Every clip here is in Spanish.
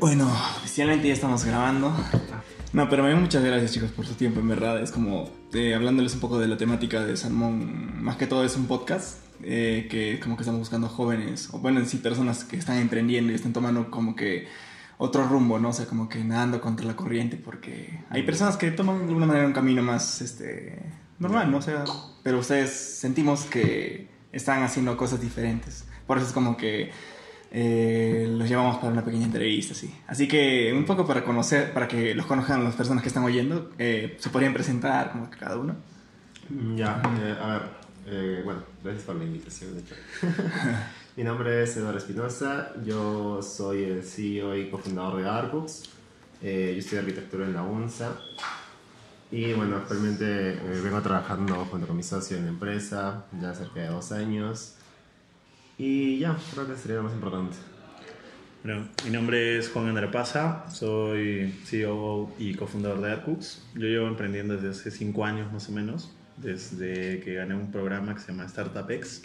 Bueno, oficialmente ya estamos grabando. No, pero muchas gracias chicos por su tiempo, en verdad. Es como eh, hablándoles un poco de la temática de Salmón. Más que todo es un podcast eh, que como que estamos buscando jóvenes, o bueno, sí, personas que están emprendiendo y están tomando como que otro rumbo, ¿no? O sea, como que nadando contra la corriente, porque hay personas que toman de alguna manera un camino más, este, normal, ¿no? O sea, pero ustedes sentimos que están haciendo cosas diferentes. Por eso es como que eh, los llevamos para una pequeña entrevista, sí. Así que un poco para conocer, para que los conozcan las personas que están oyendo, eh, se podrían presentar como cada uno. Ya, eh, a ver, eh, bueno, gracias por la invitación. De hecho. Mi nombre es Eduardo Espinosa, yo soy el CEO y cofundador de Arbooks. Eh, yo estudio arquitectura en la UNSA. Y bueno, actualmente eh, vengo trabajando junto con mi socio en la empresa ya cerca de dos años. Y ya, creo que sería lo más importante. Bueno, mi nombre es Juan André Paza, soy CEO y cofundador de AirCooks. Yo llevo emprendiendo desde hace cinco años más o menos, desde que gané un programa que se llama StartupX,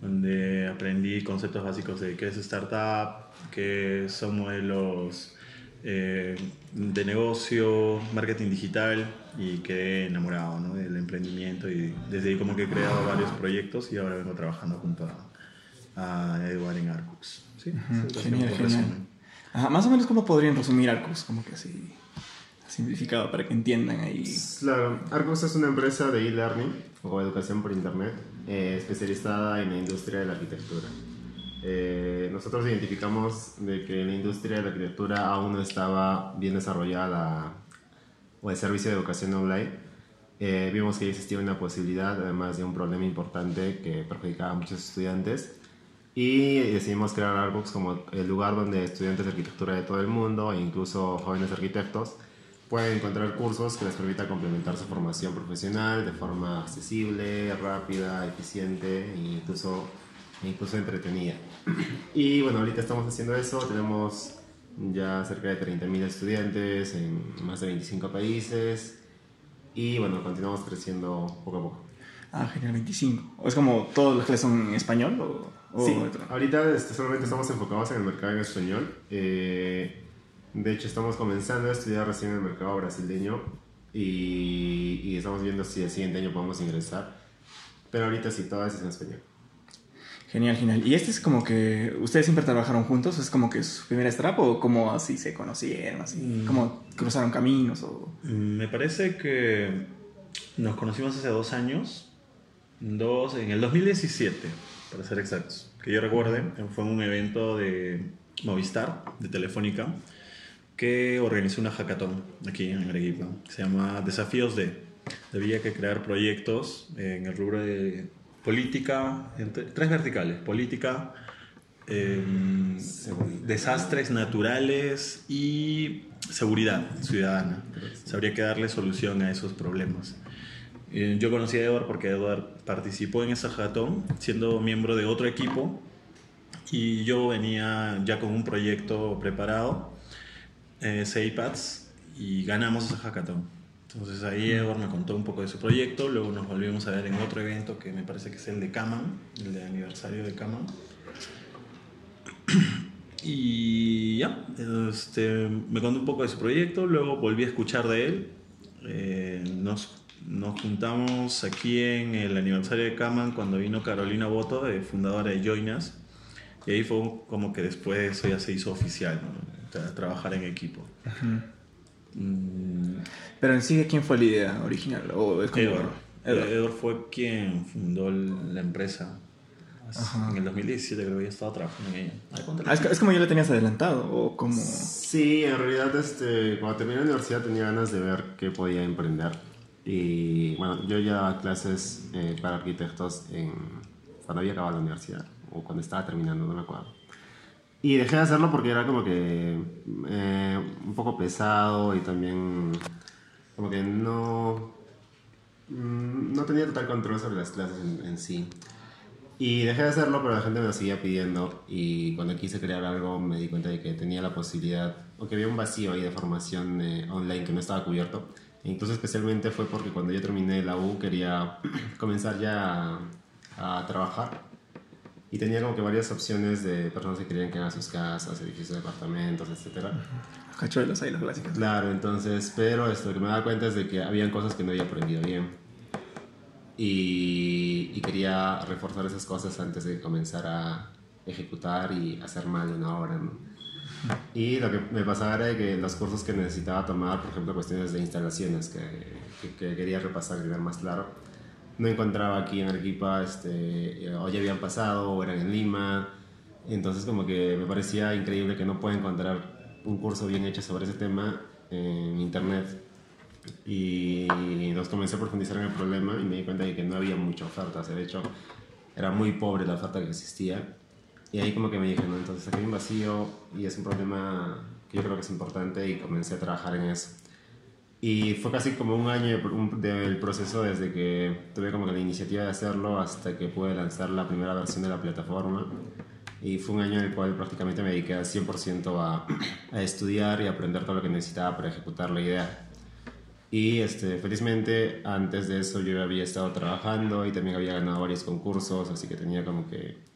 donde aprendí conceptos básicos de qué es startup, qué son modelos eh, de negocio, marketing digital y quedé enamorado ¿no? del emprendimiento y desde ahí como que he creado varios proyectos y ahora vengo trabajando junto a, a Edward en Arcux. Sí, Ujú, sí, Genial, genial. Ajá, más o menos cómo podrían resumir Arcos, como que así simplificado para que entiendan ahí. Claro, Arcos es una empresa de e-learning o educación por internet eh, especializada en la industria de la arquitectura. Eh, nosotros identificamos de que la industria de la arquitectura aún no estaba bien desarrollada o el servicio de educación online. Eh, vimos que existía una posibilidad, además de un problema importante que perjudicaba a muchos estudiantes. Y decidimos crear Artbooks como el lugar donde estudiantes de arquitectura de todo el mundo e incluso jóvenes arquitectos pueden encontrar cursos que les permita complementar su formación profesional de forma accesible, rápida, eficiente e incluso, e incluso entretenida. Y bueno, ahorita estamos haciendo eso, tenemos ya cerca de 30.000 estudiantes en más de 25 países y bueno, continuamos creciendo poco a poco. Ah, genial, 25. ¿O es como todos los clases son en español o, o Sí, otro? ahorita este, solamente estamos enfocados en el mercado en español. Eh, de hecho, estamos comenzando a estudiar recién en el mercado brasileño y, y estamos viendo si el siguiente año podemos ingresar. Pero ahorita sí, todo eso es en español. Genial, genial. ¿Y este es como que ustedes siempre trabajaron juntos? ¿Es como que su primera strap o cómo así se conocieron? Así, Mm. ¿Cómo cruzaron caminos? O... Mm, Me parece que nos conocimos hace dos años, dos, en el 2017, para ser exactos. Que yo recuerde, fue en un evento de Movistar, de Telefónica, que organizó una hackathon aquí en Arequipa. Se llama Desafíos de. Había que crear proyectos en el rubro de política, entre- tres verticales, política, Seguridad. desastres naturales y seguridad ciudadana. Se habría que darle solución a esos problemas. Eh, Yo conocí a Edward porque Edward participó en esa hackathon siendo miembro de otro equipo y yo venía ya con un proyecto preparado, eh, Seipads, y ganamos esa hackathon. Entonces ahí Edward me contó un poco de su proyecto, luego nos volvimos a ver en otro evento que me parece que es el de Kaman, el de aniversario de Kaman. Y ya, este, me contó un poco de su proyecto, luego volví a escuchar de él. Eh, nos, nos juntamos aquí en el aniversario de Kaman cuando vino Carolina Boto, eh, fundadora de Joinas. Y ahí fue como que después eso ya se hizo oficial, ¿no? O sea, trabajar en equipo. Mm, Pero en sí, ¿quién fue la idea original? ¿O es como... Edward. Edward. Edward fue quien fundó la empresa. Ajá. En el 2017 creo que ya estaba trabajando en ella. Ah, es, es como ya lo tenías adelantado o como... Sí, en realidad este, cuando terminé la universidad tenía ganas de ver qué podía emprender. Y bueno, yo ya daba clases eh, para arquitectos en, cuando había acabado la universidad o cuando estaba terminando, no me acuerdo. Y dejé de hacerlo porque era como que eh, un poco pesado y también como que no, mm, no tenía total control sobre las clases en, en sí. Y dejé de hacerlo, pero la gente me lo seguía pidiendo. Y cuando quise crear algo, me di cuenta de que tenía la posibilidad, o que había un vacío ahí de formación eh, online que no estaba cubierto. Incluso, especialmente, fue porque cuando yo terminé la U, quería comenzar ya a, a trabajar. Y tenía como que varias opciones de personas que querían que hagan sus casas, edificios de departamentos, etc. Cachuelos ahí, los clásicos. Claro, entonces, pero esto, lo que me daba cuenta es de que habían cosas que no había aprendido bien. Y, y quería reforzar esas cosas antes de comenzar a ejecutar y hacer mal una obra, ¿no? Y lo que me pasaba era que los cursos que necesitaba tomar, por ejemplo, cuestiones de instalaciones que, que, que quería repasar, tener más claro, no encontraba aquí en Arequipa, este, o ya habían pasado, o eran en Lima. Entonces como que me parecía increíble que no pueda encontrar un curso bien hecho sobre ese tema en internet. Y nos comencé a profundizar en el problema y me di cuenta de que no había mucha oferta. O sea, de hecho, era muy pobre la oferta que existía. Y ahí como que me dije, no, entonces aquí hay un vacío y es un problema que yo creo que es importante y comencé a trabajar en eso. Y fue casi como un año del proceso desde que tuve como que la iniciativa de hacerlo hasta que pude lanzar la primera versión de la plataforma. Y fue un año en el cual prácticamente me dediqué al 100% a, a estudiar y aprender todo lo que necesitaba para ejecutar la idea. Y este, felizmente antes de eso yo había estado trabajando y también había ganado varios concursos, así que tenía como que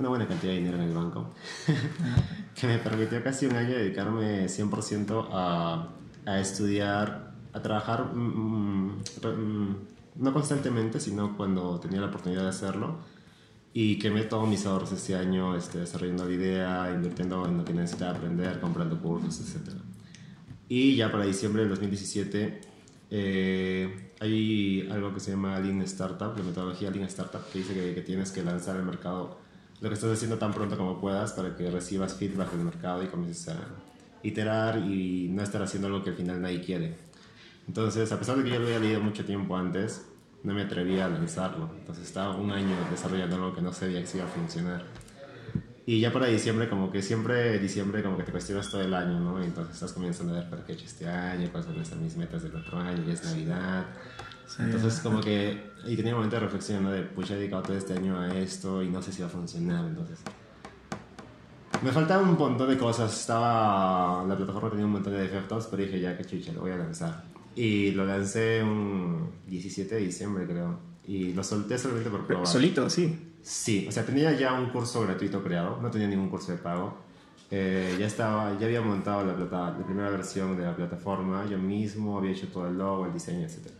una buena cantidad de dinero en el banco, que me permitió casi un año dedicarme 100% a, a estudiar, a trabajar, mm, mm, re- mm, no constantemente, sino cuando tenía la oportunidad de hacerlo. Y quemé todos mis ahorros este año este, desarrollando la idea, invirtiendo en lo que necesitaba aprender, comprando cursos, etc. Y ya para diciembre del 2017 eh, hay algo que se llama Lean Startup, la metodología Lean Startup, que dice que, que tienes que lanzar al mercado lo que estás haciendo tan pronto como puedas para que recibas feedback del mercado y comiences a iterar y no estar haciendo algo que al final nadie quiere. Entonces, a pesar de que yo lo había leído mucho tiempo antes, no me atrevía a lanzarlo. Entonces estaba un año desarrollando algo que no sabía que iba a funcionar. Y ya para diciembre, como que siempre, diciembre, como que te cuestionas todo el año, ¿no? Y entonces estás comenzando a ver para qué he hecho este año, cuáles van a ser mis metas del otro año, ya es Navidad. Sí. Entonces, como que. Y tenía un momento de reflexión, ¿no? De, pues he dedicado todo este año a esto y no sé si va a funcionar, entonces. Me faltaba un montón de cosas. Estaba. La plataforma tenía un montón de defectos, pero dije, ya que chucha, lo voy a lanzar. Y lo lancé un 17 de diciembre, creo. Y lo solté solamente por probar. Solito, sí. Sí, o sea, tenía ya un curso gratuito creado, no tenía ningún curso de pago. Eh, ya estaba, ya había montado la, plata, la primera versión de la plataforma, yo mismo había hecho todo el logo, el diseño, etc.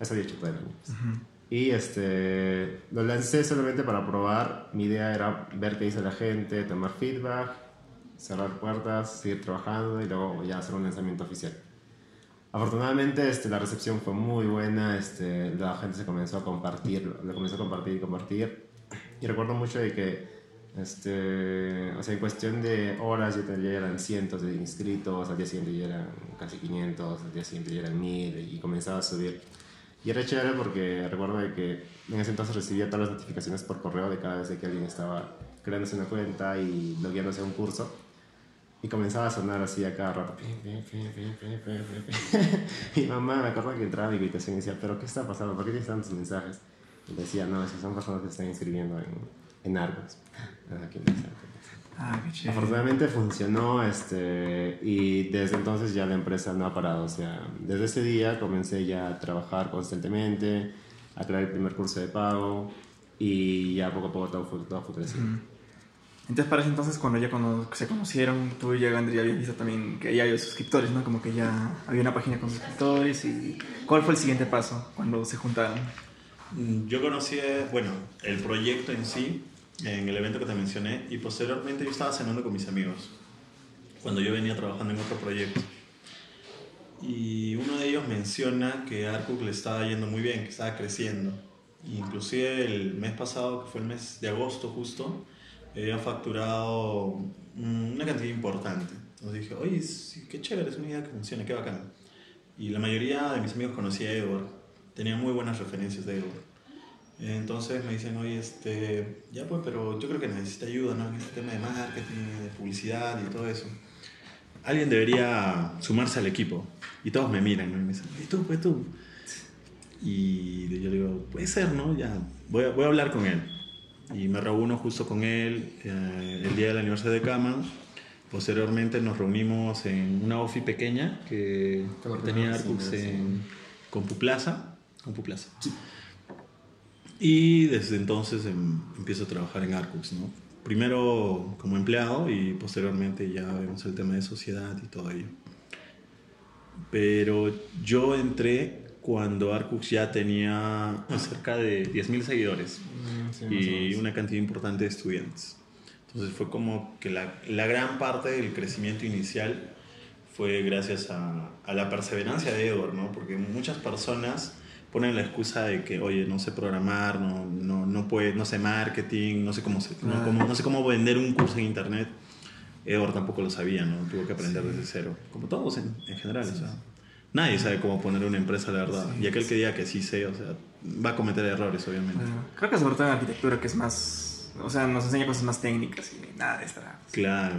Eso había hecho todo el año. Y este, lo lancé solamente para probar. Mi idea era ver qué dice la gente, tomar feedback, cerrar puertas, seguir trabajando y luego ya hacer un lanzamiento oficial. Afortunadamente este, la recepción fue muy buena, este, la gente se comenzó a compartir, lo comenzó a compartir y compartir. Y recuerdo mucho de que, este, o sea, en cuestión de horas ya eran cientos de inscritos, al día siguiente ya eran casi 500, al día siguiente ya eran 1000 y comenzaba a subir. Y era chévere porque recuerdo de que en ese entonces recibía todas las notificaciones por correo de cada vez que alguien estaba creándose una cuenta y logueándose a un curso. Y comenzaba a sonar así a cada rato. Mi mamá me acuerdo que entraba a mi habitación y decía, ¿pero qué está pasando? ¿Por qué tienes tantos mensajes? Y decía, no, es que son personas que están inscribiendo en, en Argos. Ah, qué interesante. Ah, qué chévere. Afortunadamente funcionó este, y desde entonces ya la empresa no ha parado. O sea, desde ese día comencé ya a trabajar constantemente, a crear el primer curso de pago y ya poco a poco todo fue, todo fue creciendo. Entonces, para ese entonces, cuando ya cuando se conocieron, tú y Andrés ya habías visto también que ya había suscriptores, ¿no? Como que ya había una página con suscriptores y... ¿Cuál fue el siguiente paso cuando se juntaron? Mm, Yo conocí, eh, bueno, el proyecto en sí, en el evento que te mencioné, y posteriormente yo estaba cenando con mis amigos, cuando yo venía trabajando en otro proyecto. Y uno de ellos menciona que Arcook le estaba yendo muy bien, que estaba creciendo. Inclusive el mes pasado, que fue el mes de agosto justo, habían facturado una cantidad importante. Entonces dije, oye, sí, qué chévere, es una idea que funciona, qué bacán. Y la mayoría de mis amigos conocía a Edward, tenía muy buenas referencias de Edward. Entonces me dicen, oye, este, ya pues, pero yo creo que necesita ayuda, ¿no? En este tema de marketing, de publicidad y todo eso. Alguien debería sumarse al equipo. Y todos me miran, ¿no? Y me dicen, ¿y tú, pues tú? Y yo digo, puede ser, ¿no? Ya, voy a, voy a hablar con él. Y me reúno justo con él eh, el día del aniversario de Cama. Posteriormente nos reunimos en una ofi pequeña que tenía Arcux sí, sí. en Compuplaza. Compuplaza. Y desde entonces em, empiezo a trabajar en Arcux, ¿no? Primero como empleado y posteriormente ya vemos el tema de sociedad y todo ello. Pero yo entré cuando Arcux ya tenía cerca de 10.000 seguidores Mm, sí, y una cantidad importante de estudiantes. Entonces fue como que la, la gran parte del crecimiento inicial fue gracias a, a la perseverancia de Edward, ¿no? Porque muchas personas ponen la excusa de que, oye, no sé programar, no, no, no, puede, no sé marketing, no sé, cómo se- no, cómo- no sé cómo vender un curso en internet. Edward tampoco lo sabía, ¿no? Tuvo que aprender desde cero, como todos en, en general, o sea. Nadie sabe cómo poner una empresa, la verdad. Y aquel que diga que sí sé, o sea, va a cometer errores, obviamente. Bueno, creo que sobre todo en arquitectura, que es más. O sea, nos enseña cosas más técnicas y nada de. Claro.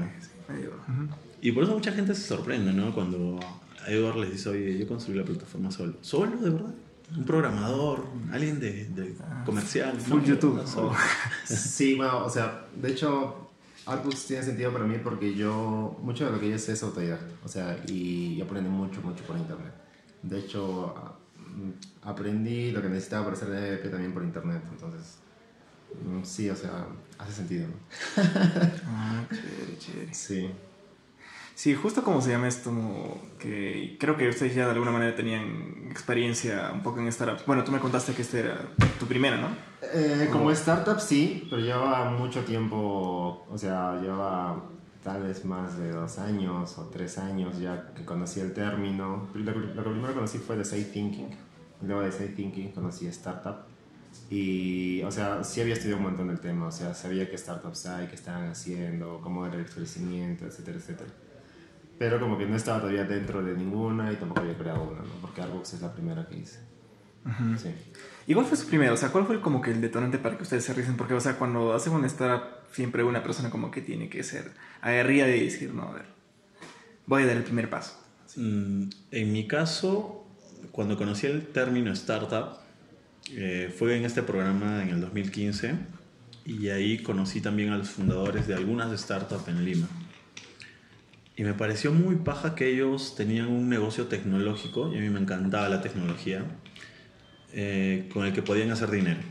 Y por eso mucha gente se sorprende, ¿no? Cuando Edward les dice, oye, yo construí la plataforma solo. ¿Solo, de verdad? ¿Un programador? ¿Alguien de, de comercial? Full No, YouTube. Oh. Sí, bueno, o sea, de hecho, Arcux tiene sentido para mí porque yo, mucho de lo que yo sé es autodidacta, o sea, y, y aprendí mucho, mucho por internet. De hecho, aprendí lo que necesitaba para hacer DNP también por internet, entonces, mm, sí, o sea, hace sentido, ¿no? Ah, chévere, chévere. Sí. Sí, justo como se llama esto, como que creo que ustedes ya de alguna manera tenían experiencia un poco en startups. Bueno, tú me contaste que esta era tu primera, ¿no? Eh, como startup sí, pero lleva mucho tiempo, o sea, lleva tal vez más de dos años o tres años ya que conocí el término. Lo, lo que primero conocí fue Design Thinking, luego de Design Thinking conocí Startup. Y, o sea, sí había estudiado un montón del tema, o sea, sabía qué startups hay, qué estaban haciendo, cómo era el crecimiento, etcétera, etcétera. Pero como que no estaba todavía dentro de ninguna y tampoco había creado una, ¿no? Porque Arbox es la primera que hice. Sí. ¿Y cuál fue su primero? O sea, ¿cuál fue como que el detonante para que ustedes se risen? Porque, o sea, cuando hacen una startup, siempre una persona como que tiene que ser aguerrida y decir, no, a ver, voy a dar el primer paso. Mm, En mi caso, cuando conocí el término startup, eh, fue en este programa en el 2015 y ahí conocí también a los fundadores de algunas startups en Lima. Y me pareció muy paja que ellos tenían un negocio tecnológico, y a mí me encantaba la tecnología, eh, con el que podían hacer dinero,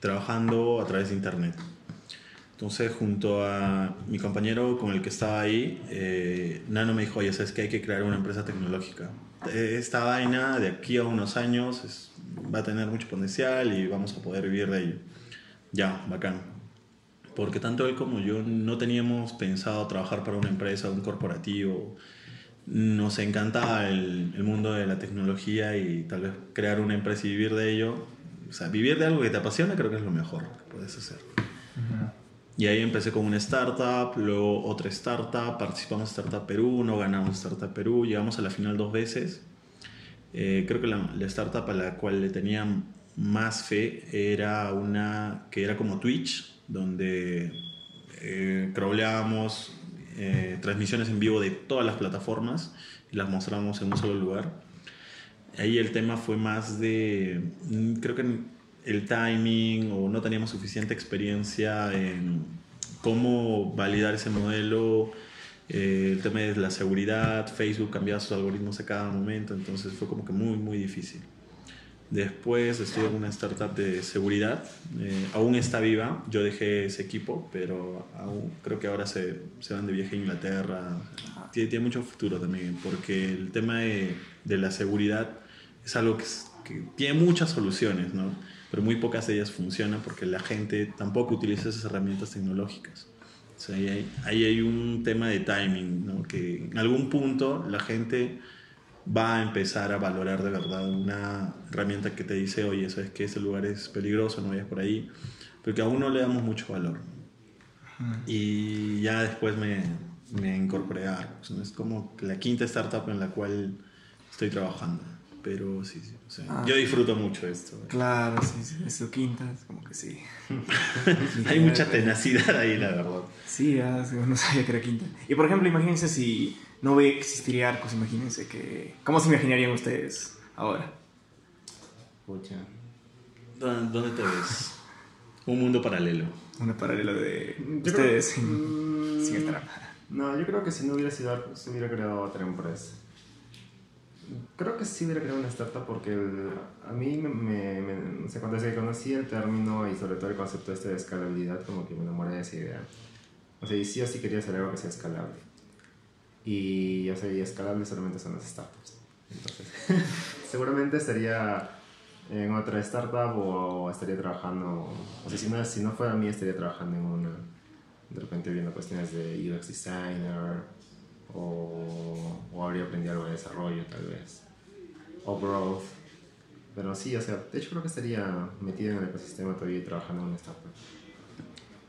trabajando a través de Internet. Entonces, junto a mi compañero con el que estaba ahí, eh, Nano me dijo, oye, sabes que hay que crear una empresa tecnológica. Eh, Esta vaina de aquí a unos años es- va a tener mucho potencial y vamos a poder vivir de ello. Ya, bacán. Porque tanto él como yo no teníamos pensado trabajar para una empresa, un corporativo. Nos encantaba el, el mundo de la tecnología y tal vez crear una empresa y vivir de ello. O sea, vivir de algo que te apasiona creo que es lo mejor que puedes hacer. Y ahí empecé con una startup, luego otra startup, participamos en Startup Perú, no ganamos Startup Perú, llegamos a la final dos veces. Eh, creo que la, la startup a la cual le tenía más fe era una que era como Twitch, donde eh, eh, transmisiones en vivo de todas las plataformas y las mostrábamos en un solo lugar. Ahí el tema fue más de, mm, creo que el timing o no teníamos suficiente experiencia en cómo validar ese modelo, eh, el tema de la seguridad, Facebook cambiaba sus algoritmos a cada momento, entonces fue como que muy, muy difícil. Después estuve en una startup de seguridad, eh, aún está viva, yo dejé ese equipo, pero aún, creo que ahora se, se van de viaje a Inglaterra, tiene, tiene mucho futuro también, porque el tema de, de la seguridad es algo que, que tiene muchas soluciones, ¿no? pero muy pocas de ellas funcionan porque la gente tampoco utiliza esas herramientas tecnológicas. O sea, ahí, hay, ahí hay un tema de timing, ¿no? que en algún punto la gente va a empezar a valorar de verdad una herramienta que te dice, oye, sabes que ese lugar es peligroso, no vayas por ahí, porque aún no le damos mucho valor. Y ya después me, me incorporé a Arcos, ¿no? es como la quinta startup en la cual estoy trabajando, pero sí, sí, o sea, Ah. yo disfruto mucho esto. Claro, sí, sí, es su quinta, es como que sí. Hay mucha tenacidad ahí, la verdad. Sí, sí, no sabía que era quinta. Y por ejemplo, imagínense si no ve- existiría Arcos, imagínense que... ¿Cómo se imaginarían ustedes ahora? Pucha. ¿Dónde, dónde te ves? Un mundo paralelo. Una paralela de Yo ustedes creo- sin, Mm, sin estar... No, yo creo que si no hubiera sido Arcus, hubiera creado otra empresa. Creo que sí hubiera creado una startup porque el- a mí me, me, me- o sea, cuando desde que conocí el término y sobre todo el concepto este de escalabilidad, como que me enamoré de esa idea. O sea, y sí o sí quería hacer algo que sea escalable. Y, o sea, y escalable solamente son las startups. Entonces, seguramente estaría en otra startup o estaría trabajando, o sea, si no, si no fuera a mí, estaría trabajando en una, de repente viendo cuestiones de UX designer o, o habría aprendido algo de desarrollo tal vez, o growth. Pero sí, o sea, de hecho creo que estaría metido en el ecosistema todavía y trabajando en una startup.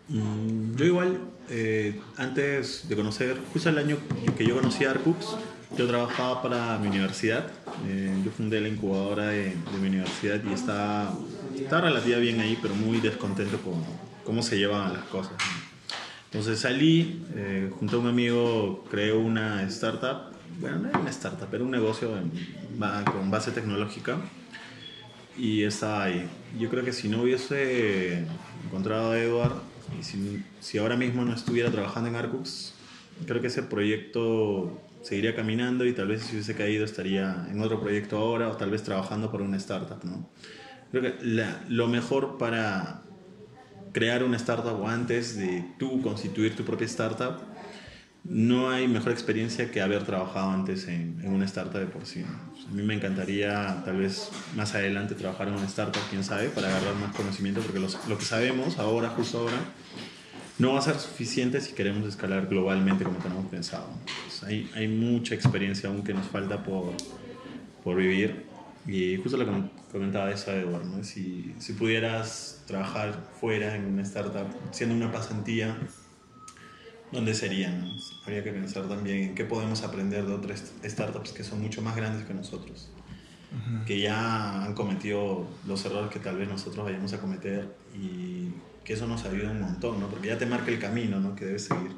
Mm, Yo igual, eh, antes de conocer, justo el año que yo conocí a Arcux, yo trabajaba para mi universidad. Eh, yo fundé la incubadora de, mi universidad y estaba, estaba relativamente bien ahí, pero muy descontento con cómo se llevaban las cosas. Entonces salí, eh, junto a un amigo, creé una startup, bueno, no era una startup, era un negocio con base tecnológica y estaba ahí. Yo creo que si no hubiese encontrado a Edward y si, ahora mismo no estuviera trabajando en Arcux, creo que ese proyecto seguiría caminando y tal vez si hubiese caído estaría en otro proyecto ahora o tal vez trabajando por una startup, ¿no? Creo que lo mejor para crear una startup o antes de tú constituir tu propia startup, no hay mejor experiencia que haber trabajado antes en, una startup de por sí. ¿no? A mí me encantaría tal vez más adelante trabajar en una startup, quién sabe, para agarrar más conocimiento, porque lo que sabemos ahora, justo ahora, no va a ser suficiente si queremos escalar globalmente como tenemos pensado. ¿no? Pues hay, mucha experiencia aún que nos falta por, vivir. Y justo lo que comentaba eso Edward, ¿no? si, si pudieras trabajar fuera en una startup, siendo una pasantía, ¿dónde sería? no? Habría que pensar también en qué podemos aprender de otras startups que son mucho más grandes que nosotros, que ya han cometido los errores que tal vez nosotros vayamos a cometer y que eso nos ayuda un montón, ¿no? porque ya te marca el camino ¿no? que debes seguir.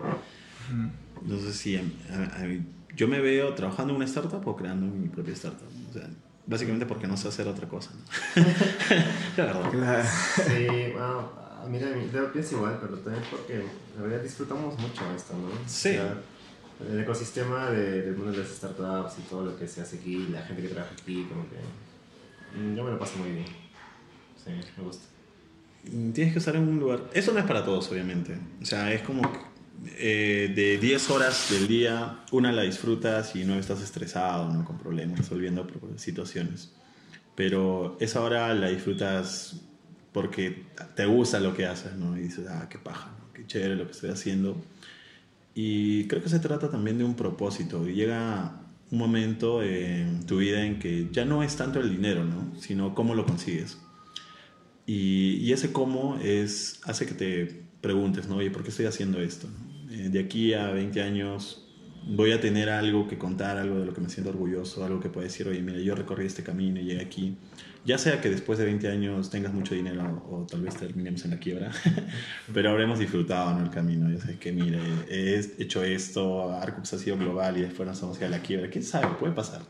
Entonces, sí, a- a- a- yo me veo trabajando en una startup o creando mi propia startup. O sea, básicamente porque no sé hacer otra cosa. ¿no? La verdad. Claro. Sí, bueno, mira, yo pienso igual, pero también porque la verdad disfrutamos mucho esto, ¿no? Sí. O sea, el ecosistema de- del mundo de las startups y todo lo que se hace aquí, la gente que trabaja aquí, como que mm, yo me lo paso muy bien. Sí, me gusta. Mm, Tienes que estar en un lugar. Eso no es para todos, obviamente. O sea, es como que, eh, de 10 horas del día, una la disfrutas y no estás estresado, ¿no? con problemas, resolviendo situaciones. Pero esa hora la disfrutas porque te gusta lo que haces, ¿no? Y dices, ah, qué paja. Qué chévere lo que estoy haciendo. Y creo que se trata también de un propósito. Y llega un momento en tu vida en que ya no es tanto el dinero, ¿no? Sino cómo lo consigues. Y, y ese cómo es, hace que te preguntes, ¿no? Oye, ¿por qué estoy haciendo esto? Eh, de aquí a 20 años voy a tener algo que contar, algo de lo que me siento orgulloso, algo que pueda decir, oye, mira, yo recorrí este camino y llegué aquí. Ya sea que después de 20 años tengas mucho dinero o tal vez terminemos en la quiebra, pero habremos disfrutado ¿no? el camino. Ya sabes que, mire, he hecho esto, Arcux ha sido global y después nos vamos a a la quiebra. ¿Quién sabe? Puede pasar.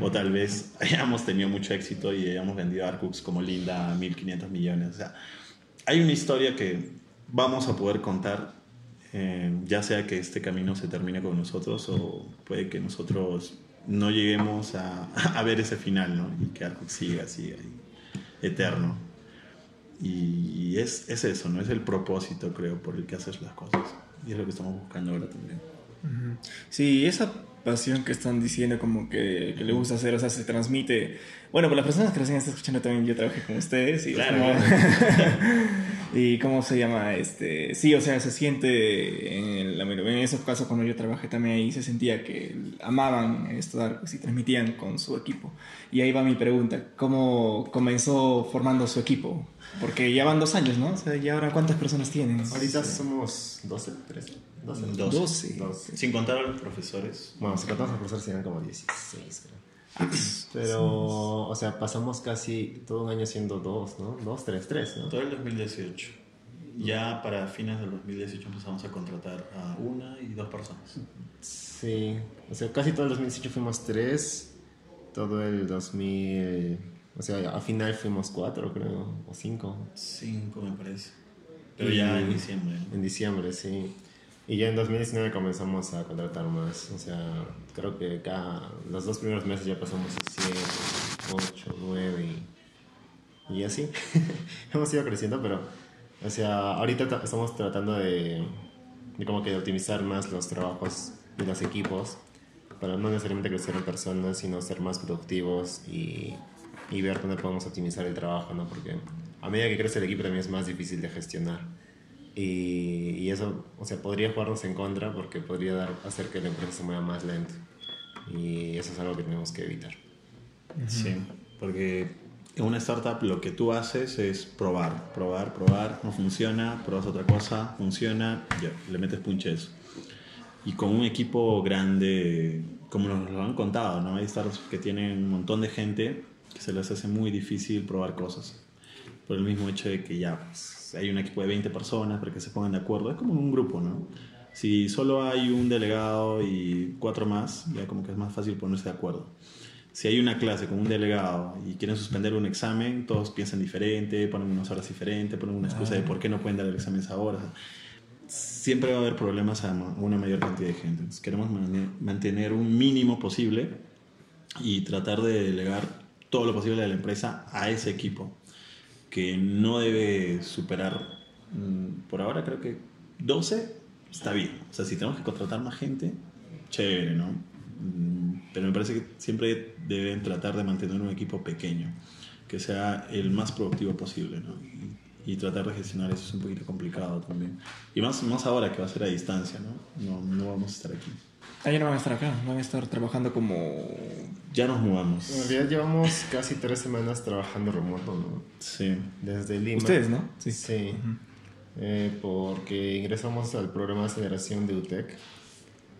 O tal vez hayamos tenido mucho éxito y hayamos vendido Arcux como linda a 1.500 millones. O sea, hay una historia que vamos a poder contar, eh, ya sea que este camino se termine con nosotros o puede que nosotros no lleguemos a, a ver ese final, ¿no? Y que Arcux siga, siga, y eterno. Y es, es eso, ¿no? Es el propósito, creo, por el que haces las cosas. Y es lo que estamos buscando ahora también. Sí, esa pasión que están diciendo como que, que le gusta hacer, o sea, se transmite. Bueno, por las personas que recién están escuchando también, yo trabajé con ustedes y Claro, como- y cómo se llama, este, sí, o sea, se siente en, la- en esos casos cuando yo trabajé también ahí se sentía que amaban estos arcos y transmitían con su equipo. Y ahí va mi pregunta, ¿cómo comenzó formando su equipo? Porque ya van dos años, ¿no? O sea, ¿y ahora cuántas personas tienen? Ahorita somos 12, 13, 12. Doce. Doce. 12. Sin contar a los profesores. Bueno, si contamos a los profesores serían como 16, creo. Pero, o sea, pasamos casi todo un año siendo dos, ¿no? Dos, tres, tres, ¿no? Todo el 2018. Ya para fines del 2018 empezamos a contratar a una y dos personas. Sí, o sea, casi todo el 2018 fuimos tres, todo el 2000, o sea, a final fuimos cuatro, creo, o cinco, Cinco me parece. Pero Y- ya en diciembre. en diciembre, sí. Y ya en 2019 comenzamos a contratar más. O sea, creo que cada, los dos primeros meses ya pasamos a 7, 8, 9 y, y así. Hemos ido creciendo, pero, o sea, ahorita ta- estamos tratando de, de como que de optimizar más los trabajos de los equipos para no necesariamente crecer en personas, sino ser más productivos y, y ver dónde podemos optimizar el trabajo, ¿no? Porque a medida que crece el equipo también es más difícil de gestionar. Y, y eso, o sea, podría jugarnos en contra porque podría dar, hacer que la empresa se mueva más lento. Y eso es algo que tenemos que evitar. Sí, porque en una startup lo que tú haces es probar, probar, probar, no funciona, pruebas otra cosa, funciona, ya, le metes punches. Y con un equipo grande, como nos lo han contado, ¿no? Hay startups que tienen un montón de gente que se les hace muy difícil probar cosas. Por el mismo hecho de que ya pues, hay un equipo de 20 personas para que se pongan de acuerdo. Es como un grupo, ¿no? Si solo hay un delegado y cuatro más, ya como que es más fácil ponerse de acuerdo si hay una clase con un delegado y quieren suspender un examen, todos piensan diferente, ponen unas horas diferentes, ponen una excusa de por qué no pueden dar el examen a esa hora. Siempre va a haber problemas a una mayor cantidad de gente. Entonces, queremos mantener un mínimo posible y tratar de delegar todo lo posible de la empresa a ese equipo, que no debe superar, mm, por ahora creo que 12 está bien. O sea, si tenemos que contratar más gente, chévere, ¿no? Mm, Pero me parece que siempre deben tratar de mantener un equipo pequeño, que sea el más productivo posible, ¿no? Y, tratar de gestionar eso es un poquito complicado también. Y más, más ahora que va a ser a distancia, ¿no? No, no vamos a estar aquí. Ah, ya no van a estar acá, van a estar trabajando como... Ya nos mudamos. En realidad llevamos casi tres semanas trabajando remoto, ¿no? Sí. Desde Lima. Ustedes, ¿no? Sí. Eh, porque ingresamos al programa de aceleración de UTEC.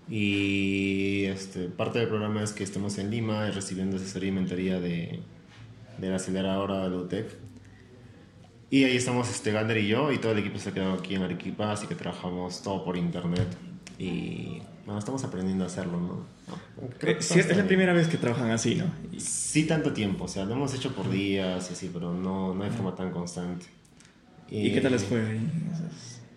Y este, parte del programa es que estemos en Lima y recibiendo asesoría y mentoría de, de la aceleradora de UTEC. Y ahí estamos este, Gander y yo, y todo el equipo se ha quedado aquí en Arequipa, así que trabajamos todo por internet. Y bueno, estamos aprendiendo a hacerlo, ¿no? No, creo Eh, que sí, es la bien. primera vez que trabajan así, ¿no? Y- Sí, tanto tiempo, o sea, lo hemos hecho por días y así, pero no, no de forma tan constante. ¿Y qué tal les fue ahí?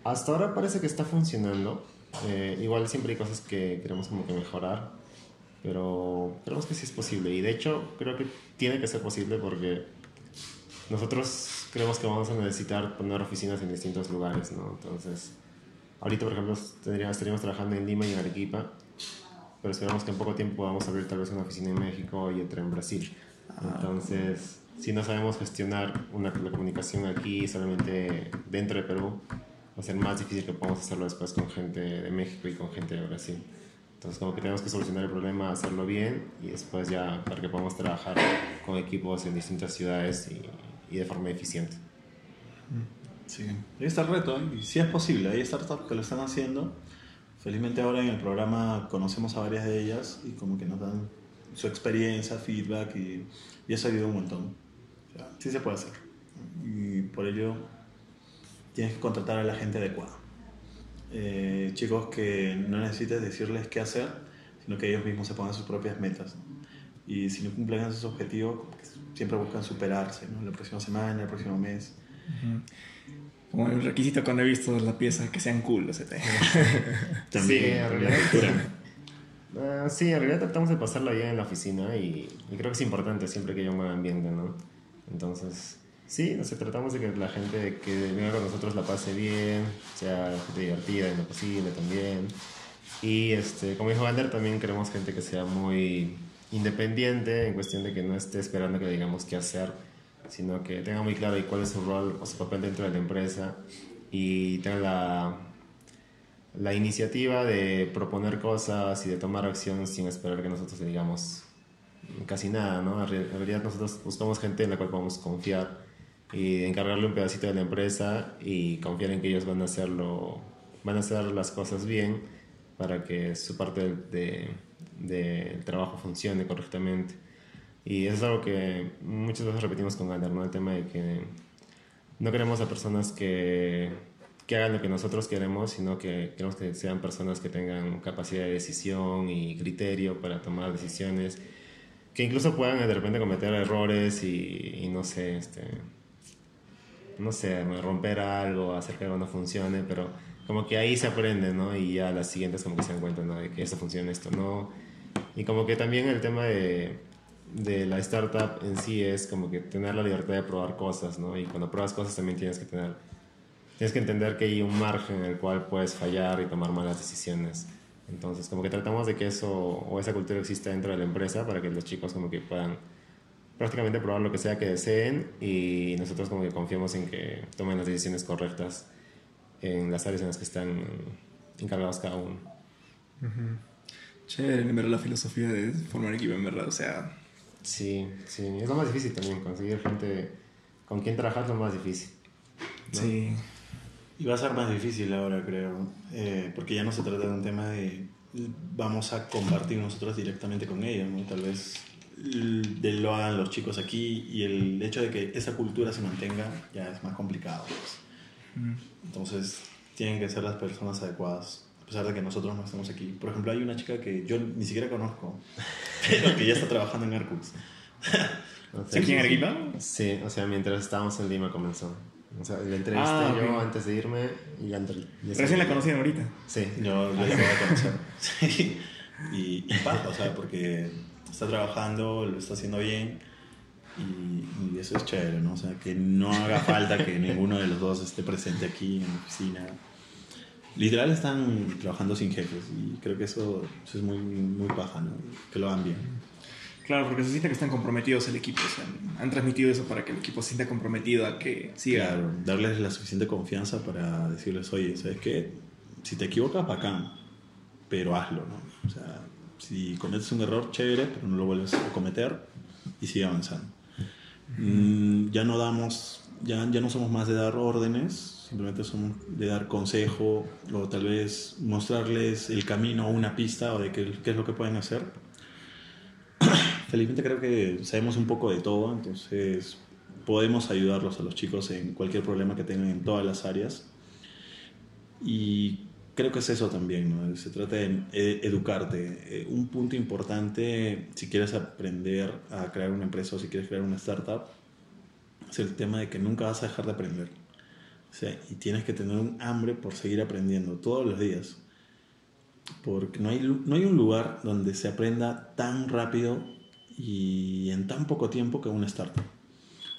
Hasta ahora parece que está funcionando. Eh, igual siempre hay cosas que queremos como que mejorar, pero creemos que sí es posible. Y de hecho, creo que tiene que ser posible porque nosotros creemos que vamos a necesitar poner oficinas en distintos lugares, ¿no? Entonces, ahorita, por ejemplo, tendríamos, estaríamos trabajando en Lima y en Arequipa, pero esperamos que en poco tiempo a abrir tal vez una oficina en México y otra en Brasil. Entonces, si no sabemos gestionar una, la comunicación aquí solamente dentro de Perú, va a ser más difícil que podamos hacerlo después con gente de México y con gente de Brasil. Entonces, como que tenemos que solucionar el problema, hacerlo bien y después ya para que podamos trabajar con equipos en distintas ciudades y, y de forma eficiente. Sí, ahí está el reto, ¿eh? y sí es posible, hay startups que lo están haciendo. Felizmente ahora en el programa conocemos a varias de ellas y como que nos dan su experiencia, feedback y, y eso un montón. O sea, sí se puede hacer. Y por ello tienes que contratar a la gente adecuada. Eh, chicos que no necesites decirles qué hacer, sino que ellos mismos se pongan sus propias metas. Y si no cumplen esos objetivos, siempre buscan superarse, ¿no? La próxima semana, el próximo mes. Como el requisito cuando he visto la pieza, que sean cool los ET. También, Sí, en la realidad. Ah, sí, en realidad tratamos de pasarla bien en la oficina y, y creo que es importante siempre que haya un buen ambiente, ¿no? Entonces, sí, no sé, tratamos de que la gente que venga con nosotros la pase bien, sea gente divertida en lo posible también. Y este, como dijo Vander, también queremos gente que sea muy independiente en cuestión de que no esté esperando que digamos qué hacer, sino que tenga muy claro cuál es su rol o su papel dentro de la empresa y tenga la, la iniciativa de proponer cosas y de tomar acción sin esperar que nosotros le digamos casi nada, ¿no? En re- en realidad nosotros buscamos gente en la cual podemos confiar y encargarle un pedacito de la empresa y confiar en que ellos van a hacerlo, van a hacer las cosas bien para que su parte del de, del trabajo funcione correctamente. Y eso es algo que muchas veces repetimos con Gander, ¿no? El tema de que no queremos a personas que, que hagan lo que nosotros queremos, sino que queremos que sean personas que tengan capacidad de decisión y criterio para tomar decisiones, que incluso puedan de repente cometer errores y, y no sé, este, no sé, romper algo, hacer que algo no funcione, pero como que ahí se aprende, ¿no? Y ya las siguientes como que se dan cuenta, ¿no? De que esto funciona, esto no. Y como que también el tema de, de la startup en sí es como que tener la libertad de probar cosas, ¿no? Y cuando pruebas cosas también tienes que tener, tienes que entender que hay un margen en el cual puedes fallar y tomar malas decisiones. Entonces, como que tratamos de que eso o esa cultura exista dentro de la empresa para que los chicos como que puedan prácticamente probar lo que sea que deseen y nosotros como que confiamos en que tomen las decisiones correctas en las áreas en las que están encargados cada uno. Chévere, en verdad la filosofía de formar equipo, en verdad, o sea... Sí, sí, es lo más difícil también, conseguir gente con quien trabajar es lo más difícil. Sí. Y va a ser más difícil ahora, creo, eh, porque ya no se trata de un tema de vamos a compartir nosotros directamente con ellos, ¿no? Tal vez de lo hagan los chicos aquí y el hecho de que esa cultura se mantenga ya es más complicado. Pues. Mm. Entonces, tienen que ser las personas adecuadas, a pesar de que nosotros no estamos aquí. Por ejemplo, hay una chica que yo ni siquiera conozco, pero que ya está trabajando en Aircooks. ¿Aquí en Arequipa? Sí, o sea, mientras estábamos en Lima comenzó. O sea, le entrevisté ah, yo antes de irme y ya Recién la conocí ahorita. Sí. Yo la acabo de conocer. sí. Y, y o sea, porque está trabajando, lo está haciendo bien y, eso es chévere, ¿no? O sea, que no haga falta que ninguno de los dos esté presente aquí en la oficina. Literal están trabajando sin jefes y creo que eso, es muy, muy paja, ¿no? Que lo hagan bien. Claro, porque se siente que están comprometidos el equipo, o sea, han transmitido eso para que el equipo se sienta comprometido a que siga. Claro, darles la suficiente confianza para decirles, oye, ¿sabes qué? Si te equivocas, bacán, pero hazlo, ¿no? O sea, si cometes un error, chévere, pero no lo vuelves a cometer y sigue avanzando. Mm, ya no damos, ya, ya no somos más de dar órdenes, simplemente somos de dar consejo o tal vez mostrarles el camino o una pista o de qué, qué es lo que pueden hacer. Felizmente creo que sabemos un poco de todo, entonces podemos ayudarlos a los chicos en cualquier problema que tengan en todas las áreas. Y creo que es eso también, ¿no? Se trata de eh, educarte. Eh, un punto importante, si quieres aprender a crear una empresa o si quieres crear una startup, es el tema de que nunca vas a dejar de aprender. Y tienes que tener un hambre por seguir aprendiendo todos los días. Porque no hay, no hay un lugar donde se aprenda tan rápido y en tan poco tiempo que una startup.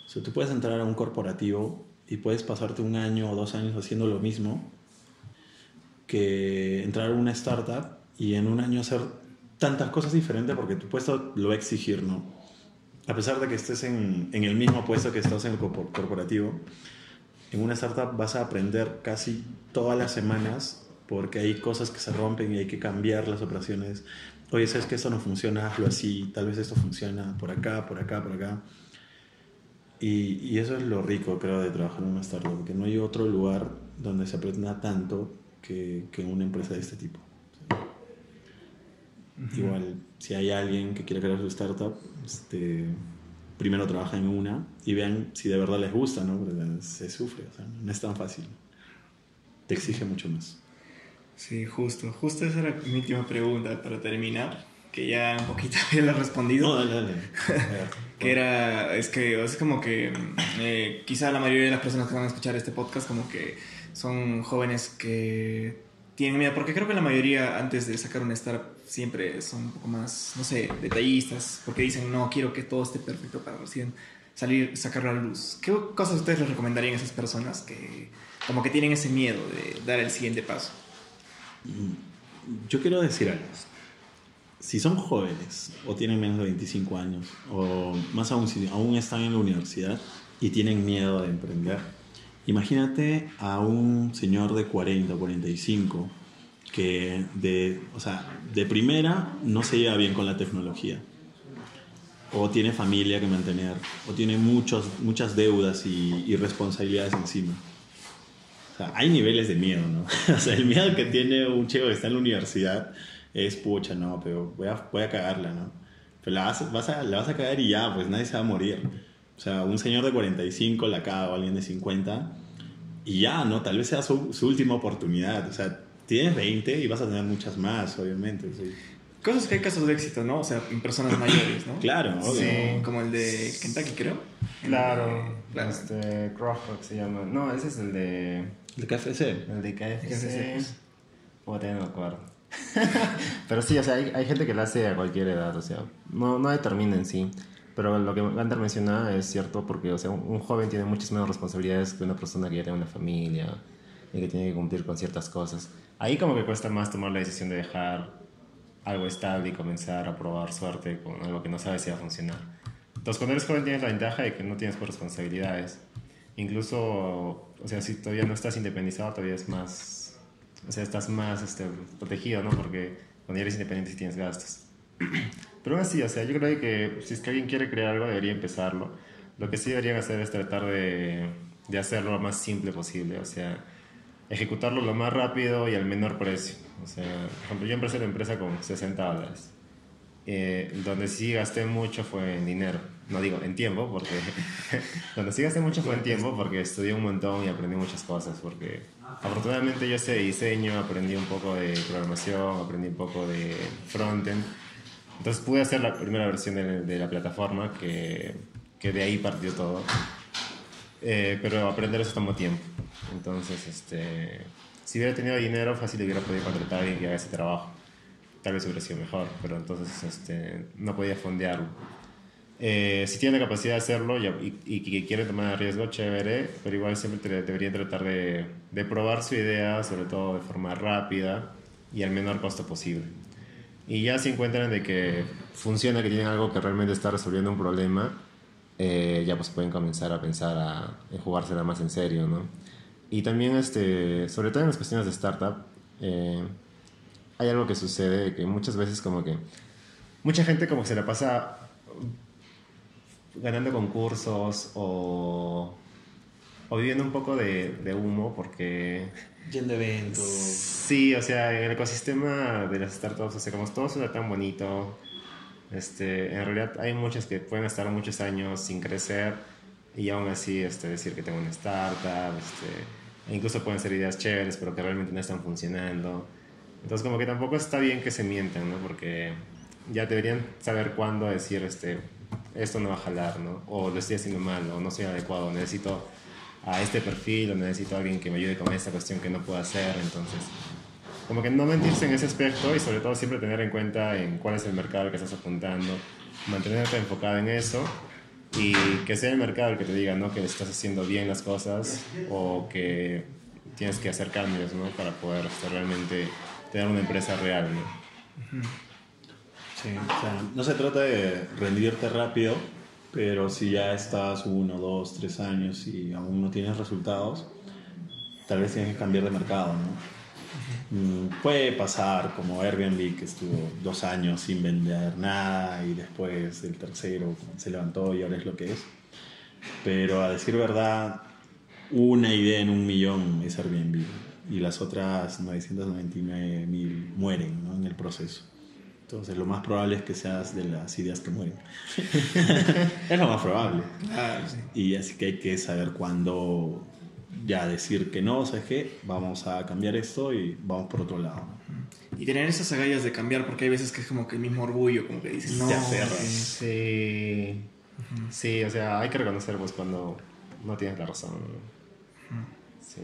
O sea, tú puedes entrar a un corporativo y puedes pasarte un año o dos años haciendo lo mismo que entrar a una startup y en un año hacer tantas cosas diferentes porque tu puesto lo va a exigir, ¿no? A pesar de que estés en, en el mismo puesto que estás en el corporativo, en una startup vas a aprender casi todas las semanas porque hay cosas que se rompen y hay que cambiar las operaciones. Oye, sabes que esto no funciona, hazlo así, tal vez esto funciona por acá, por acá, por acá. Y, y eso es lo rico, creo, de trabajar en una startup, porque no hay otro lugar donde se aprenda tanto que, que una empresa de este tipo. Igual, si hay alguien que quiere crear su startup, este, primero trabaja en una y vean si de verdad les gusta, ¿no? se sufre, o sea, no es tan fácil. Te exige mucho más. Sí, justo. Justo esa era mi última pregunta para terminar, que ya un poquito ya la he respondido. No, dale, dale. que era, es que es como que eh, quizá la mayoría de las personas que van a escuchar este podcast como que son jóvenes que tienen miedo, porque creo que la mayoría antes de sacar un startup siempre son un poco más, no sé, detallistas, porque dicen, no, quiero que todo esté perfecto para recién salir, sacarlo a la luz. ¿Qué cosas ustedes les recomendarían a esas personas que como que tienen ese miedo de dar el siguiente paso? Mm, yo quiero decir algo. Si son jóvenes o tienen menos de 25 años, o más aún si aún están en la universidad y tienen miedo de emprender, Imagínate a un señor de 40 o 45 que de, o sea, de primera no se lleva bien con la tecnología, o tiene familia que mantener, o tiene muchos, muchas deudas y, responsabilidades encima. O sea, hay niveles de miedo, ¿no? O sea, el miedo que tiene un chico que está en la universidad es, pucha, no, pero voy a, voy a cagarla, ¿no? Pero la vas, vas a, la vas a cagar y ya, pues nadie se va a morir. O sea, un señor de 45 la caga o alguien de 50 y ya, ¿no? Tal vez sea su, última oportunidad. O sea, tienes 20 y vas a tener muchas más, obviamente. Cosas que hay casos de éxito, ¿no? O sea, en personas mayores, ¿no? Claro, obvio. Sí. Como el de Kentucky, creo. Claro, Claro. este, Crawford se llama. No, ese es el de. El KFC. El de KFC. KFC. Puta, no me acuerdo. Pero sí, o sea, hay, hay gente que la hace a cualquier edad, o sea, no, no determina en sí. Pero lo que Gander menciona es cierto porque, o sea, un, un joven tiene muchas menos responsabilidades que una persona que ya tiene una familia y que tiene que cumplir con ciertas cosas. Ahí como que cuesta más tomar la decisión de dejar algo estable y comenzar a probar suerte con algo que no sabes si va a funcionar. Entonces, cuando eres joven tienes la ventaja de que no tienes pues, responsabilidades. Incluso, o sea, si todavía no estás independizado, todavía es más, o sea, estás más este, protegido, ¿no? Porque cuando eres independiente sí tienes gastos. Pero aún así, o sea, yo creo que si es que alguien quiere crear algo, debería empezarlo. Lo que sí deberían hacer es tratar de hacerlo lo más simple posible, o sea, ejecutarlo lo más rápido y al menor precio. O sea, por ejemplo, yo empecé la empresa con 60 dólares. Eh, donde sí gasté mucho fue en dinero, no digo en tiempo, porque donde sí gasté mucho fue en tiempo porque estudié un montón y aprendí muchas cosas, porque afortunadamente yo sé diseño, aprendí un poco de programación, aprendí un poco de frontend, entonces pude hacer la primera versión de, de la plataforma que, que de ahí partió todo, Eh, pero aprender eso tomó tiempo, entonces este, si hubiera tenido dinero fácil hubiera podido contratar a alguien que haga ese trabajo tal vez hubiera sido mejor, pero entonces este, no podía fondearlo. Eh, si tiene la capacidad de hacerlo y, que quiere tomar riesgo, chévere, pero igual siempre te- deberían tratar de, de probar su idea, sobre todo de forma rápida y al menor costo posible. Y ya si encuentran de que funciona, que tienen algo que realmente está resolviendo un problema, eh, ya pues pueden comenzar a pensar a, en jugársela más en serio, ¿no? Y también, este, sobre todo en las cuestiones de startup, eh, hay algo que sucede que muchas veces como que mucha gente como que se la pasa ganando concursos o, o viviendo un poco de, de humo porque Yendo eventos. sí, o sea, en el ecosistema de las startups, o sea, como todo suena tan bonito, este, en realidad hay muchas que pueden estar muchos años sin crecer y aún así este, decir que tengo una startup, este, e incluso pueden ser ideas chéveres pero que realmente no están funcionando. Entonces como que tampoco está bien que se mientan, ¿no? Porque ya deberían saber cuándo decir, este, esto no va a jalar, ¿no? O lo estoy haciendo mal, o no soy adecuado, necesito a este perfil, o necesito a alguien que me ayude con esta cuestión que no puedo hacer, entonces... Como que no mentirse en ese aspecto y sobre todo siempre tener en cuenta en cuál es el mercado al que estás apuntando, mantenerte enfocado en eso y que sea el mercado el que te diga, ¿no? Que estás haciendo bien las cosas o que tienes que hacer cambios, ¿no? Para poder este, realmente tener una empresa real, ¿no? Sí, o sea, no se trata de rendirte rápido, pero si ya estás uno, dos, tres años y aún no tienes resultados, tal vez tienes que cambiar de mercado, ¿no? Mm, Puede pasar como Airbnb que estuvo dos años sin vender nada y después el tercero se levantó y ahora es lo que es. Pero a decir verdad, una idea en un millón es Airbnb y las otras 999 mil mueren ¿no? en el proceso. Entonces lo más probable es que seas de las ideas que mueren. es lo más probable. Sí. Y así que hay que saber cuándo ya decir que no, ¿sabes qué? Vamos a cambiar esto y vamos por otro lado. ¿no? Y tener esas agallas de cambiar, porque hay veces que es como que el mismo orgullo, como que dices, no. Te aferras. Sí, sí, o sea, hay que reconocer pues cuando no tienes la razón. ¿no? Sí.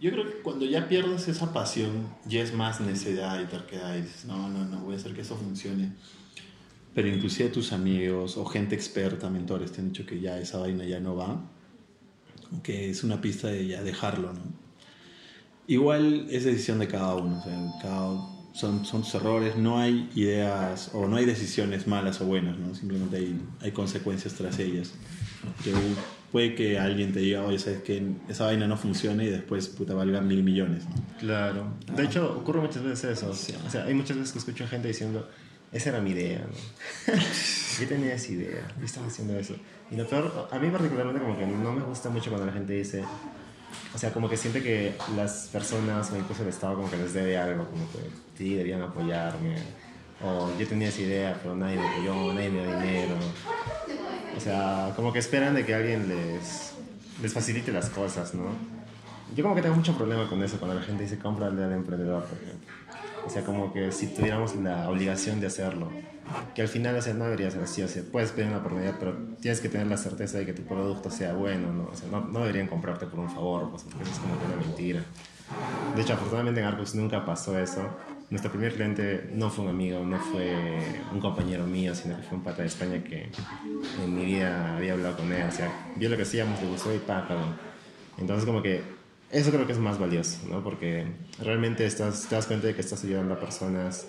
Yo creo que cuando ya pierdes esa pasión, ya es más necedad y terquedad y dices, no, no, no, voy a hacer que eso funcione. Pero inclusive tus amigos o gente experta, mentores, te han dicho que ya esa vaina ya no va. Que es una pista de ya dejarlo, ¿no? Igual es decisión de cada uno. o sea, cada- son, son tus errores, no hay ideas o no hay decisiones malas o buenas, ¿no? Simplemente hay, hay consecuencias tras ellas. Que puede que alguien te diga, oye, sabes que esa vaina no funciona y después puta valga mil millones. ¿no? Claro. De hecho, ocurre muchas veces eso. O sea, hay muchas veces que escucho gente diciendo, esa era mi idea, ¿no? yo tenía esa idea, yo estaba haciendo eso. Y lo peor, a mí particularmente como que no me gusta mucho cuando la gente dice, o sea, como que siente que las personas o incluso el Estado como que les debe algo, como que sí, debían apoyarme. O yo tenía esa idea, pero nadie me apoyó, nadie me dio dinero. O sea, como que esperan de que alguien les, les facilite las cosas, ¿no? Yo como que tengo mucho problema con eso, cuando la gente dice cómprale al emprendedor, por ejemplo. O sea, como que si tuviéramos la obligación de hacerlo, que al final, o sea, no debería ser así, o sea, puedes pedir una oportunidad, pero tienes que tener la certeza de que tu producto sea bueno, ¿no? O sea, no, no deberían comprarte por un favor, pues, porque eso es como que una mentira. De hecho, afortunadamente en Arcus nunca pasó eso. Nuestro primer cliente no fue un amigo, no fue un compañero mío, sino que fue un pata de España que en mi vida había hablado con él. O sea, vio lo que hacíamos, le gustó y pa, pagó. Entonces, como que eso creo que es más valioso, ¿no? Porque realmente estás, te das cuenta de que estás ayudando a personas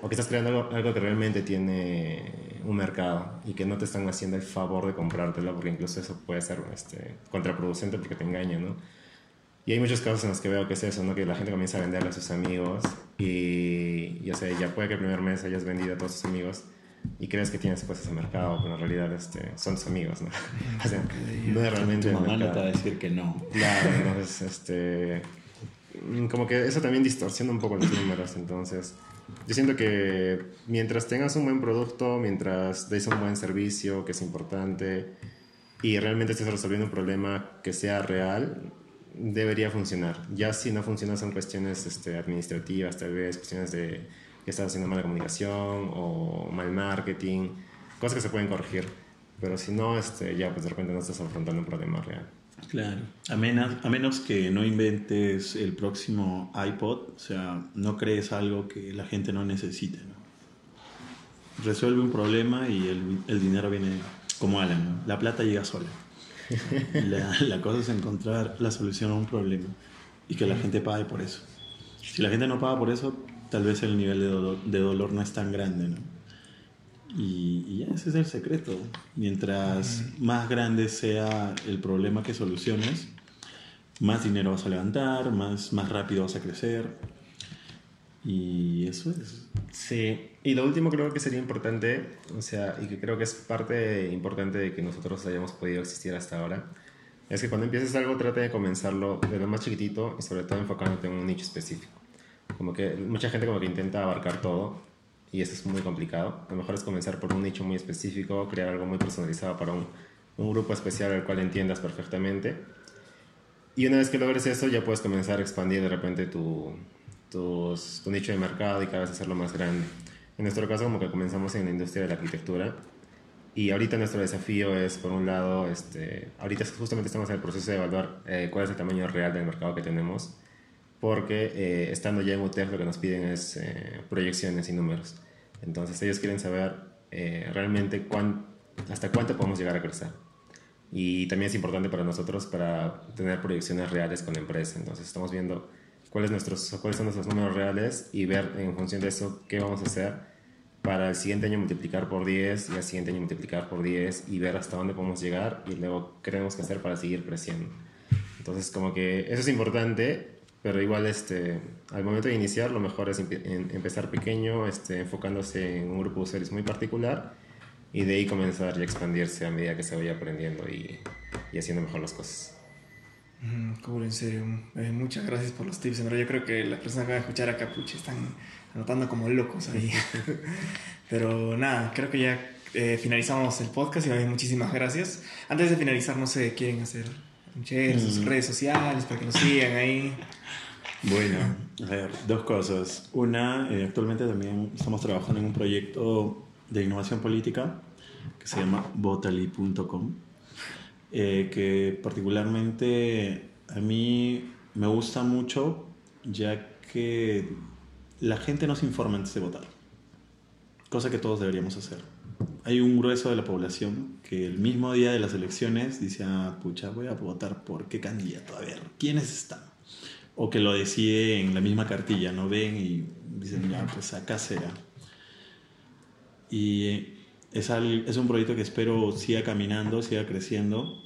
o que estás creando algo, algo, que realmente tiene un mercado y que no te están haciendo el favor de comprártelo, porque incluso eso puede ser este, contraproducente porque te engaña, ¿no? Y hay muchos casos en los que veo que es eso, ¿no? Que la gente comienza a venderle a sus amigos y, y o sea, ya puede que el primer mes hayas vendido a todos tus amigos y crees que tienes pues ese mercado, pero en realidad este, son tus amigos, ¿no? O sea, no es realmente Tu el mamá no te mercado. va a decir que no. Claro, entonces, este, mm, como que eso también distorsiona un poco los números, entonces, yo siento que mientras tengas un buen producto, mientras des un buen servicio, que es importante, y realmente estés resolviendo un problema que sea real, debería funcionar. Ya si no funciona son cuestiones este, administrativas, tal vez, cuestiones de que estás haciendo mala comunicación o marketing, cosas que se pueden corregir. Pero si no, este, ya pues de repente no estás afrontando un problema real. Claro. A menos, a menos que no inventes el próximo iPod, o sea, no crees algo que la gente no necesite. ¿no? Resuelve un problema y el, el dinero viene como Alan. ¿no? La plata llega sola. La, la cosa es encontrar la solución a un problema y que la gente pague por eso. Si la gente no paga por eso, tal vez el nivel de dolor, de dolor no es tan grande. ¿no? Y, ese es el secreto. Mientras más grande sea el problema que soluciones, más dinero vas a levantar, más, más rápido vas a crecer. Y eso es. Sí, y lo último creo que sería importante, o sea, y que creo que es parte importante de que nosotros hayamos podido existir hasta ahora, es que cuando empieces algo trate de comenzarlo de lo más chiquitito y sobre todo enfocándote en un nicho específico. Como que mucha gente como que intenta abarcar todo y eso es muy complicado. Lo mejor es comenzar por un nicho muy específico, crear algo muy personalizado para un, un grupo especial al cual entiendas perfectamente. Y una vez que logres eso, ya puedes comenzar a expandir de repente tu, tus, tu nicho de mercado y cada vez hacerlo más grande. En nuestro caso, como que comenzamos en la industria de la arquitectura y ahorita nuestro desafío es, por un lado, este, ahorita justamente estamos en el proceso de evaluar eh, cuál es el tamaño real del mercado que tenemos, porque eh, estando ya en UTEF lo que nos piden es eh, proyecciones y números. Entonces ellos quieren saber eh, realmente cuán, hasta cuánto podemos llegar a crecer. Y también es importante para nosotros para tener proyecciones reales con la empresa. Entonces estamos viendo cuáles, nuestros, cuáles son nuestros números reales y ver en función de eso qué vamos a hacer para el siguiente año multiplicar por 10 y al siguiente año multiplicar por 10 y ver hasta dónde podemos llegar y luego qué tenemos que hacer para seguir creciendo. Entonces como que eso es importante, pero igual este, al momento de iniciar lo mejor es empezar pequeño, este, enfocándose en un grupo de usuarios muy particular y de ahí comenzar y expandirse a medida que se vaya aprendiendo y, y haciendo mejor las cosas. Mm, Cool, en serio. Eh, muchas gracias por los tips. En verdad, yo creo que las personas que van a escuchar a Capuche están anotando como locos ahí. Pero nada, creo que ya eh, finalizamos el podcast y muchísimas gracias. Antes de finalizar, no sé, ¿quieren hacer share, sus Mm. redes sociales para que nos sigan ahí? Bueno, a ver, dos cosas. Una, eh, actualmente también estamos trabajando en un proyecto de innovación política que se llama votali.com, eh, que particularmente a mí me gusta mucho ya que la gente no se informa antes de votar, cosa que todos deberíamos hacer. Hay un grueso de la población que el mismo día de las elecciones dice, ah, pucha, voy a votar por qué candidato, a ver, ¿quiénes están? o que lo decide en la misma cartilla, ¿no? Ven y dicen, ya, pues acá será. Y es, es un proyecto que espero siga caminando, siga creciendo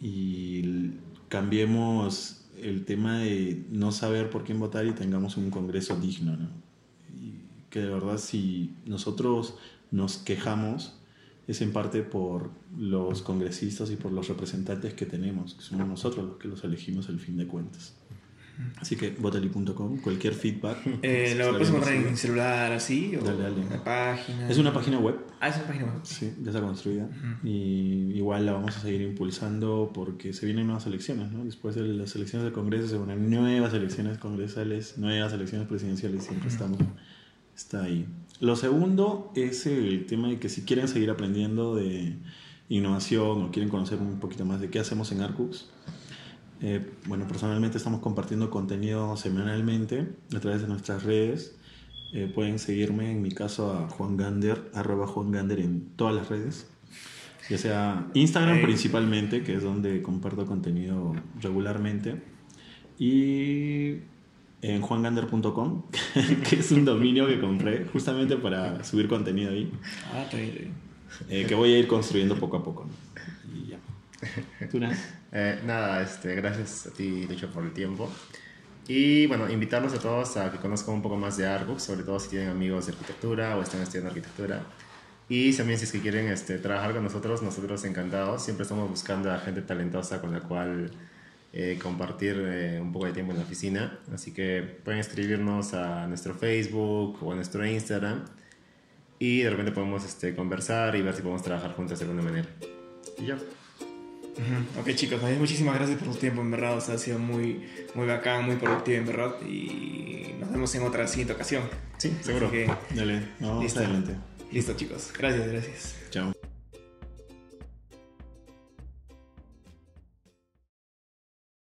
y cambiemos el tema de no saber por quién votar y tengamos un Congreso digno, ¿no? Que de verdad si nosotros nos quejamos es en parte por los congresistas y por los representantes que tenemos, que somos nosotros los que los elegimos al fin de cuentas. Así que boteli.com, cualquier feedback. Eh, ¿Lo está puedes encontrar en celular así? ¿O Dale, dale. página? Es una página web. Ah, es una página web. Sí, ya está construida. Y igual la vamos a seguir impulsando porque se vienen nuevas elecciones, ¿no? Después de las elecciones del Congreso se vienen nuevas elecciones congresales, nuevas elecciones presidenciales, siempre estamos, está ahí. Lo segundo es el tema de que si quieren seguir aprendiendo de innovación o quieren conocer un poquito más de qué hacemos en Arcux, eh, bueno, personalmente estamos compartiendo contenido semanalmente a través de nuestras redes. Eh, pueden seguirme, en mi caso, a Juan Gander, arroba Juan Gander en todas las redes. Ya sea Instagram principalmente, que es donde comparto contenido regularmente. Y en juangander.com, que es un dominio que compré justamente para subir contenido ahí, Ah, está bien, está bien. eh, que voy a ir construyendo poco a poco. ¿no? Y ya. ¿Tú, Nas? Eh, nada, este, gracias a ti, Lucho, por el tiempo. Y bueno, invitarlos a todos a que conozcan un poco más de Arcux, sobre todo si tienen amigos de arquitectura o están estudiando arquitectura. Y también si es que quieren este, trabajar con nosotros, nosotros encantados. Siempre estamos buscando a gente talentosa con la cual eh, compartir eh, un poco de tiempo en la oficina. Así que pueden escribirnos a nuestro Facebook o a nuestro Instagram. Y de repente podemos este, conversar y ver si podemos trabajar juntos de alguna manera. Y ya. Ok chicos, muchísimas gracias por su tiempo, en verdad, o sea, ha sido muy, muy bacán, muy productivo, en verdad, y nos vemos en otra siguiente ocasión. Sí, seguro. Que, Dale, no, Listo. adelante. listo chicos, gracias, gracias. Chao.